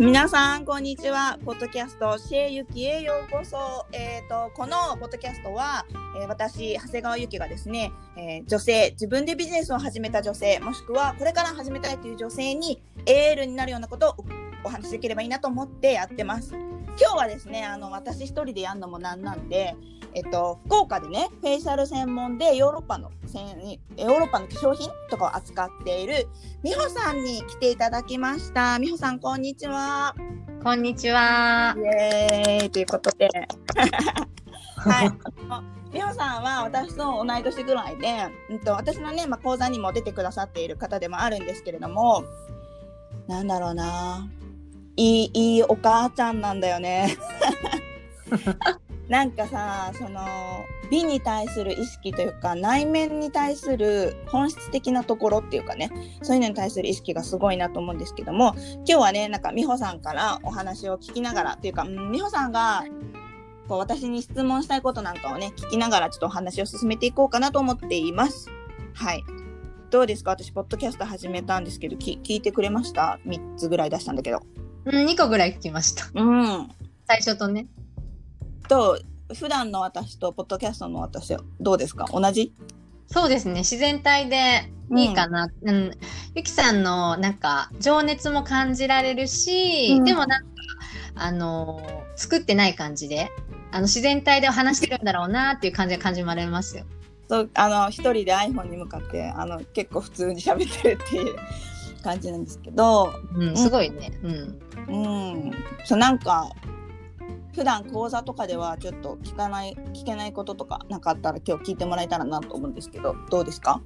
皆さんこんにちは。ポッドキャストシェイユキへようこそ。えっ、とこのポッドキャストは、えー私長谷川ゆきがですね、えー女性自分でビジネスを始めた女性もしくはこれから始めたいという女性にエールになるようなことをお話しできればいいなと思ってやってます。今日はですねあの私一人でやるのもなんなんでえっと、福岡でねフェイシャル専門でヨーロッパのせんヨーロッパの化粧品とかを扱っている美穂さんに来ていただきました。美穂さんこんにちは。こんにちは。イ。エーイ。ということで。はい。美穂さんは私と同い年ぐらいで、うん、と私のね、まあ、講座にも出てくださっている方でもあるんですけれどもなんだろうないいいいお母ちゃんなんだよね。なんかさその美に対する意識というか内面に対する本質的なところっていうかねそういうのに対する意識がすごいなと思うんですけども今日はねなんか美穂さんからお話を聞きながらっていうか、うん、美穂さんがこう私に質問したいことなんかをね聞きながらちょっとお話を進めていこうかなと思っています。はいどうですか？私ポッドキャスト始めたんですけどき聞いてくれました ?3 つぐらい出したんだけど。うん、2個ぐらい聞きました。うん最初とね。と普段の私とポッドキャストの私はどうですか？同じ？そうですね。自然体でいいかな。うん。ゆきさんのなんか情熱も感じられるし、うんでもなんか、あのー作ってない感じで、あの自然体で話してるんだろうなっていう感じが感じられますよ。そうあの一人で iPhone に向かってあの結構普通に喋ってるっていう感じなんですけど、うん、すごいね。うん。うん、そうなんか普段講座とかではちょっと聞かない聞けないこととかなかったら今日聞いてもらえたらなと思うんですけどどうですか？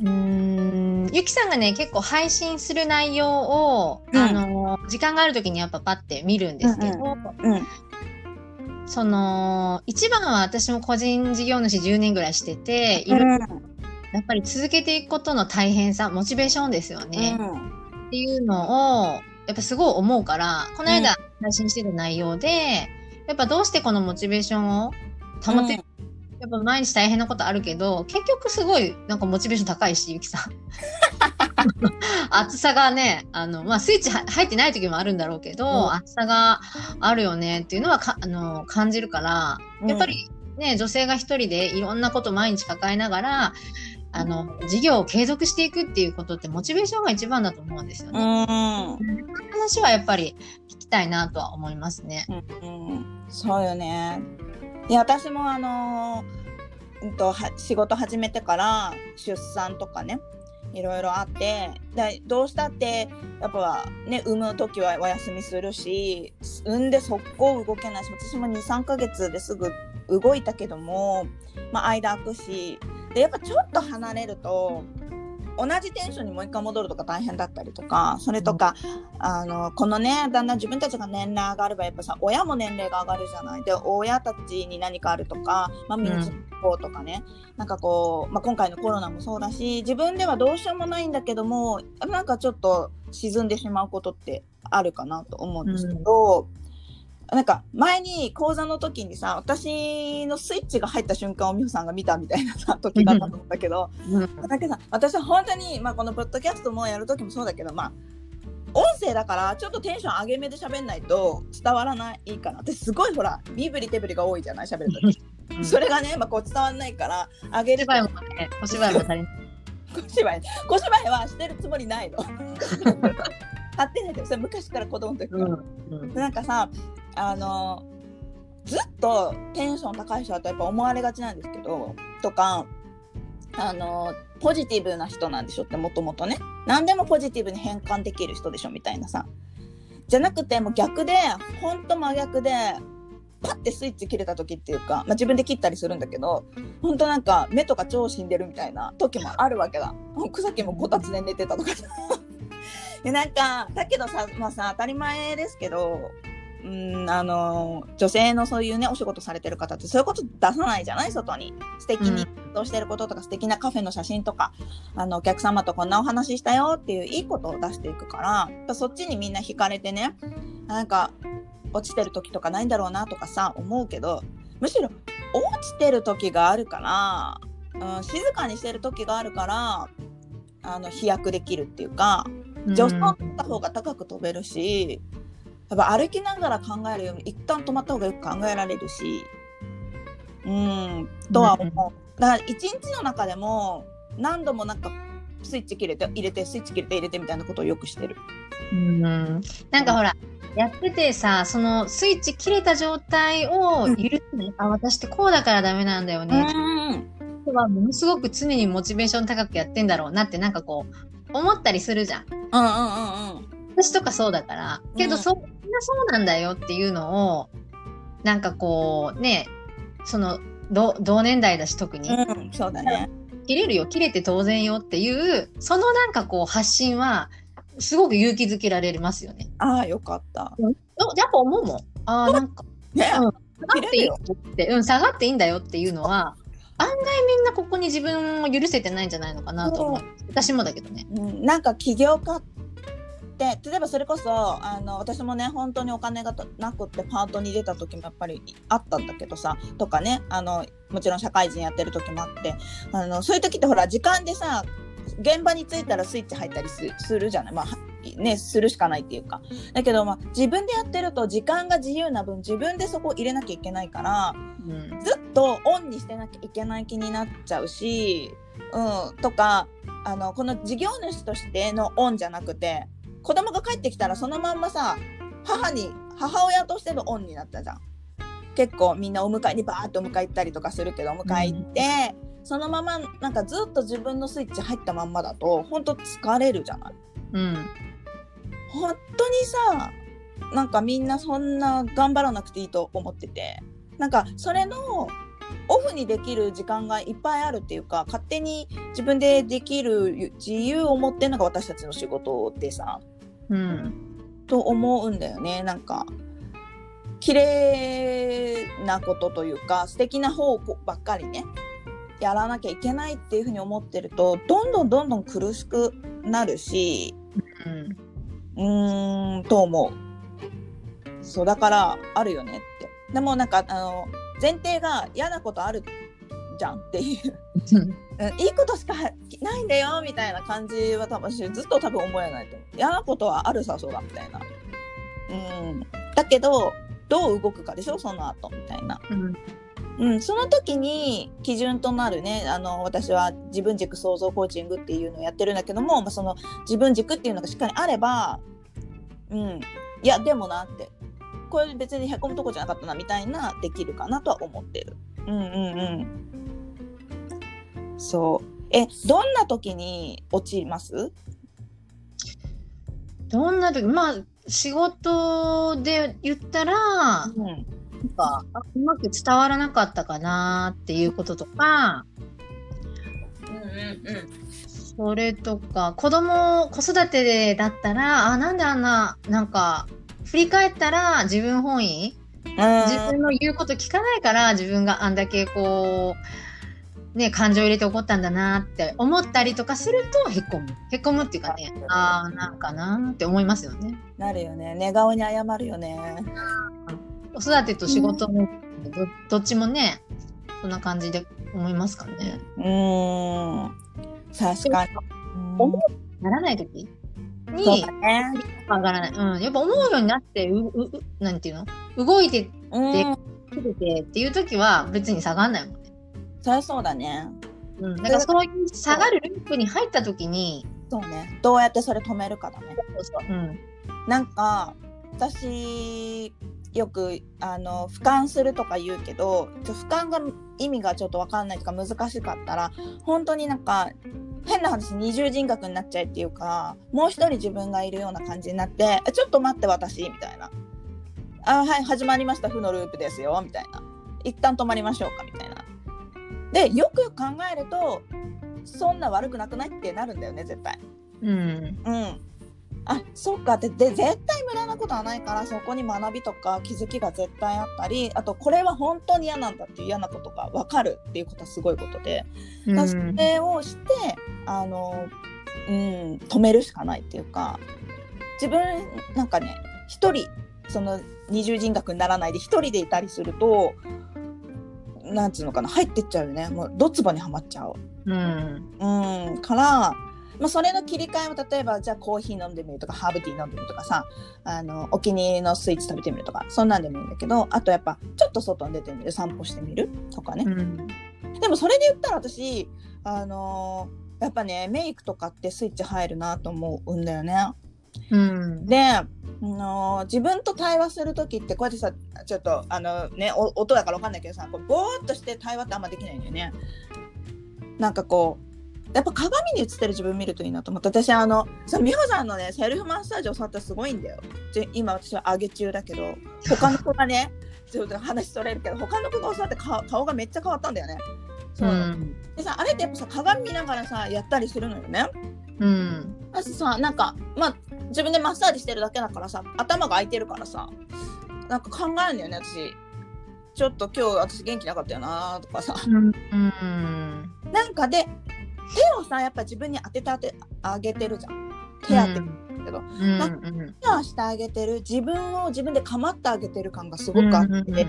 うーん。ゆきさんがね結構配信する内容を、うん。あの時間がある時にやっぱパッて見るんですけど、うんその一番は私も個人事業主10年ぐらいしてていろいろやっぱり続けていくことの大変さモチベーションですよね、っていうのをやっぱすごい思うからこの間配信してた内容で、やっぱどうしてこのモチベーションを保ってる、やっぱ毎日大変なことあるけど結局すごいなんかモチベーション高いしゆきさん。暑さがねあの、まあ、スイッチは入ってない時もあるんだろうけど、うん。暑さがあるよねっていうのはかあの感じるからうんやっぱりね、女性が一人でいろんなこと毎日抱えながらあの事業を継続していくっていうことってモチベーションが一番だと思うんですようね。ん話はやっぱり聞きたいなとは思いますね。うんそうよね。いや私もあのーうんとは仕事始めてから出産とかねいろいろあってでどうしたってやっぱね産む時はお休みするし産んで速攻動けないし私も23ヶ月ですぐ動いたけども、まあ、間空くしでやっぱちょっと離れると同じテンションにもう一回戻るとか大変だったりとかそれとか、あのこのねだんだん自分たちが年齢上がればやっぱさ親も年齢が上がるじゃないで親たちに何かあるとか、まあ、身につこうとかね、なんかこう、まあ、今回のコロナもそうだし自分ではどうしようもないんだけどもなんかちょっと沈んでしまうことってあるかなと思うんですけど。なんか前に講座の時にさ私のスイッチが入った瞬間を美穂さんが見たみたいなさ 時があったと思うんだけど、うん。だけどさ私は本当に、まあ、このポッドキャストもやる時もそうだけどまあ音声だからちょっとテンション上げ目で喋んないと伝わらないかな私すごいほら身振り手振りが多いじゃない喋る時、それがね、まあ、こう伝わらないから上げる小芝居もね、小芝居も足りない。小芝居。小芝居はしてるつもりないの。張ってないでそれ昔から子供の時から、うんでなんかさあのずっとテンション高い人だとやっぱ思われがちなんですけどとかあのポジティブな人なんでしょってもともとね。何でもポジティブに変換できる人でしょみたいなさ。じゃなくてもう逆でほんと真逆でパッてスイッチ切れた時っていうか、まあ、自分で切ったりするんだけどほんとなんか目とか超死んでるみたいな時もあるわけだ。草木もこたつで寝てたとかさ。でなんかだけどさまあさ当たり前ですけどうんあの女性のそういうねお仕事されてる方ってそういうこと出さないじゃない外に。素敵にどうしてることとか素敵なカフェの写真とかあのお客様とこんなお話したよっていういいことを出していくからそっちにみんな惹かれてねなんか落ちてる時とかないんだろうなとかさ思うけどむしろ落ちてる時があるから、うん、静かにしてる時があるからあの飛躍できるっていうか助走った方が高く飛べるし、やっぱ歩きながら考えるより一旦止まった方がよく考えられるしうんとは思う。だから一日の中でも何度もなんかスイッチ切れて入れてスイッチ切れて入れてみたいなことをよくしてる。うんなんかほら、やっててさそのスイッチ切れた状態を許すね、あ私ってこうだからダメなんだよね、うん、はものすごく常にモチベーション高くやってんだろうなってなんかこう思ったりするじゃん。うんうんうんうん。私とかそうだから。けど、うんそんなそうなんだよっていうのをなんかこうねそのど同年代だし特に、うん、そうだね。切れるよ切れて当然よっていうそのなんかこう発信はすごく勇気づけられますよね。ああ、よかった。おやっぱ思うもん。ああなんかね、うん下がっていいよ。って、うん、下がっていいんだよっていうのは案外みんなここに自分を許せてないんじゃないのかなと思う。私もだけどね。うん、なんか起業家って例えばそれこそあの私もね本当にお金がなくってパートに出た時もやっぱりあったんだけどさとかねあのもちろん社会人やってる時もあってあのそういう時ってほら時間でさ現場に着いたらスイッチ入ったりすするじゃない？まあねするしかないっていうか。だけど、まあ、自分でやってると時間が自由な分自分でそこを入れなきゃいけないからうん。ずっとオンにしてなきゃいけない気になっちゃうし、うん、とかあのこの事業主としてのオンじゃなくて子供が帰ってきたらそのまんまさ母に母親としてのオンになったじゃん。結構みんなお迎えにバーッとお迎え行ったりとかするけどお迎え行って、そのままなんかずっと自分のスイッチ入ったまんまだと本当疲れるじゃない。うん本当にさなんかみんなそんな頑張らなくていいと思っててなんかそれのオフにできる時間がいっぱいあるっていうか勝手に自分でできる自由を持ってるのが私たちの仕事でさうんと思うんだよねなんか綺麗なことというか素敵な方ばっかりねやらなきゃいけないっていうふうに思ってるとどんどんどんどん苦しくなるしうんうーんと思う。そうだからあるよねって。でもなんかあの前提が嫌なことあるじゃんっていう、うん、いいことしかないんだよみたいな感じは多分私ずっと多分思えないと思う。嫌なことはあるさそうだみたいな。うん。だけどどう動くかでしょその後みたいな。うんうん、その時に基準となるねあの私は自分軸創造コーチングっていうのをやってるんだけども、まあ、その自分軸っていうのがしっかりあれば、うん、いやでもなってこれ別にへこむとこじゃなかったなみたいなできるかなとは思ってる。うんうんうん。そう。えどんな時に落ちます？どんな時？まあ仕事で言ったらうんなんかあうまく伝わらなかったかなっていうこととかうんうんそれとか子供子育てでだったらあなんであんななんか振り返ったら自分本位？自分の言うこと聞かないから自分があんだけこうね感情入れて怒ったんだなって思ったりとかするとへこむ。へこむっていうかねああなんかなって思いますよね。なるよね。寝顔に謝るよね。子育てと仕事もどどっちもねそんな感じで思いますかね。うーん。確かに。思ならない時にだね。上がらない、うん、やっぱ思うようになってうううなんていうの？動いてうん。くれてっていう時は別に下がんないもんねそりゃそうだね。うん、だからそういう下がるループに入った時に、そうね。どうやってそれ止めるかだね。うん、なんか私よくあの俯瞰するとか言うけどちょ俯瞰が意味がちょっと分かんないとか難しかったら本当になんか変な話二重人格になっちゃえっていうかもう一人自分がいるような感じになって「ちょっと待って私」みたいな「あはい始まりました負のループですよ」みたいな「一旦止まりましょうか」みたいな。でよく考えるとそんな悪くなくないってなるんだよね絶対。うん、うん。あそっかってで絶対無駄なことはないからそこに学びとか気づきが絶対あったりあとこれは本当に嫌なんだっていう嫌なことが分かるっていうことはすごいことで、だからそれをしてあの、うん、止めるしかないっていうか自分なんかね一人その二重人格にならないで一人でいたりするとなんつうのかな入ってっちゃうよねもうドツボにはまっちゃう。うん、うん、からまあ、それの切り替えを例えばじゃあコーヒー飲んでみるとかハーブティー飲んでみるとかさあのお気に入りのスイーツ食べてみるとかそんなんでもいいんだけどあとやっぱちょっと外に出てみる散歩してみるとかね、うん。でもそれで言ったら私あのーやっぱねメイクとかってスイッチ入るなと思うんだよね。うん。で、あのー自分と対話する時ってこうやってさちょっとあのねお音だからわかんないけどさこうぼーっとして対話ってあんまできないんだよね。なんかこうやっぱ鏡に映ってる自分見るといいなと思って私あのさ美穂さんのねセルフマッサージを触ったらすごいんだよ。で今私は上げ中だけど他の子がね ちょっと話それるけど他の子が教わって顔顔がめっちゃ変わったんだよね。そううん。でさあれってやっぱさ鏡見ながらさやったりするのよね。うん。私さなんかまあ自分でマッサージしてるだけだからさ頭が空いてるからさなんか考えるんだよね私ちょっと今日私元気なかったよなとかさうん。うん。なんかで手をさやっぱ自分に当ててあてあげてるじゃん手当てるけど、うん。ケアしてあげてる自分を自分で構ってあげてる感がすごくあって、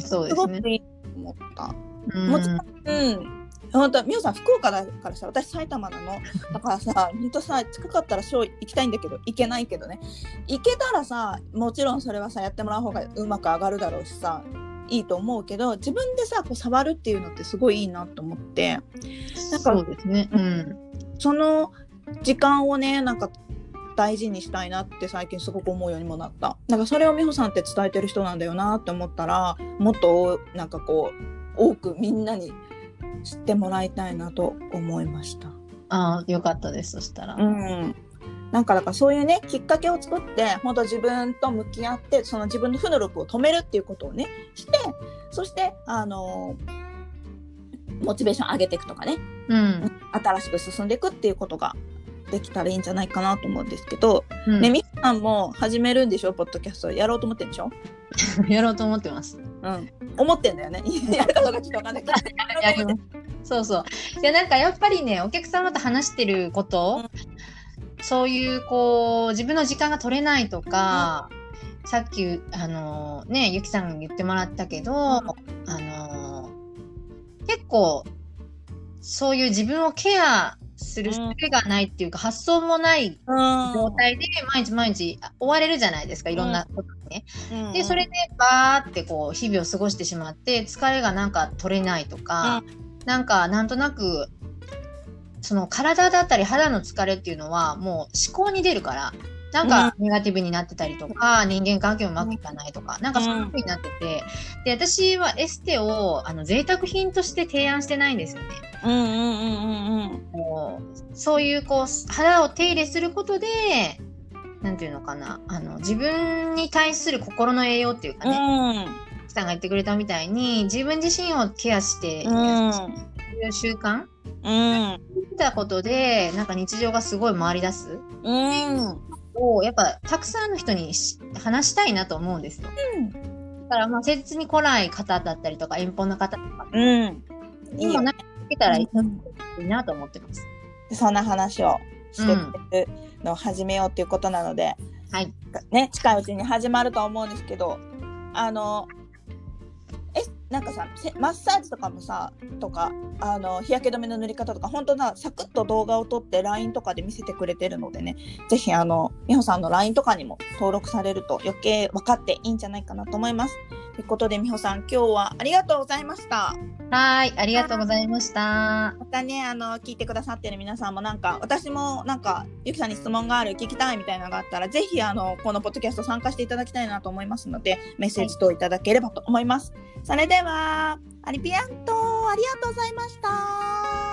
す。ごくいいと思った。うんもちろん、うん。本当、みおさん、福岡だからさ、私埼玉なの。だからさ、本当さ、近かったらショー行きたいんだけど、行けないけどね。行けたらさ、もちろんそれはさ、やってもらう方がうまく上がるだろうしさ、いいと思うけど、自分でさ、こう触るっていうのってすごいいいなと思って、なんかそうですね。うん。その時間をね、なんか、大事にしたいなって最近すごく思うようにもなった。なんかそれを美穂さんって伝えてる人なんだよなって思ったら、もっとなんかこう、多くみんなに知ってもらいたいなと思いました。ああ、よかったです。そしたら。うん。なんかだからそういうねきっかけを作って本当自分と向き合ってその自分の負のループを止めるっていうことをねしてそしてあのモチベーション上げていくとかねうん。新しく進んでいくっていうことができたらいいんじゃないかなと思うんですけど、うんねみふさんも始めるんでしょポッドキャストやろうと思ってんでしょ？やろうと思ってます。うん。思ってんだよね。やるかどうかちょっとわかんないけど。そうそう。いや、なんかやっぱりね、お客様と話してること、そういう、こう、自分の時間が取れないとか、さっき、あのね、ゆきさんに言ってもらったけど、あの結構、そういう自分をケアする術がないっていうか、発想もないうん。状態で毎日毎日追われるじゃないですか、いろんなことにね。うん。で、それでバーってこう、日々を過ごしてしまって、疲れがなんか取れないとか、なんかなんとなく、その体だったり肌の疲れっていうのはもう思考に出るから、なんかネガティブになってたりとか、人間関係もうまくいかないとか、なんかそういう風になってて、で、私はエステをあの贅沢品として提案してないんですよね。うんうんうんうんうん。そういうこう肌を手入れすることで、なんていうのかな、あの自分に対する心の栄養っていうかね、さんが言ってくれたみたいに、自分自身をケアして、うん。そういう習慣うん。見たことで、なんか日常がすごい回り出す。うんを、やっぱたくさんの人にし話したいなと思うんですよ。だからまあ、切に来ない方だったりとか、遠方の方とかうんいいよにもなんか聞けたらいうんいなと思ってます。でそんな話をしてくれるのを始めようっていうことなので、はい。ね、近いうちに始まると思うんですけどあのえなんかさマッサージとかもさとかあの日焼け止めの塗り方とか本当なサクッと動画を撮って LINE とかで見せてくれてるのでねぜひあの美穂さんの LINE とかにも登録されると余計分かっていいんじゃないかなと思います。ということで美穂さん今日はありがとうございました。はい。ありがとうございました。またねあの聞いてくださってる皆さんもなんか私もなんかゆきさんに質問がある聞きたいみたいなのがあったらぜひあのこのポッドキャスト参加していただきたいなと思いますのでメッセージ等いただければと思います、それではアリピアントありがとうございました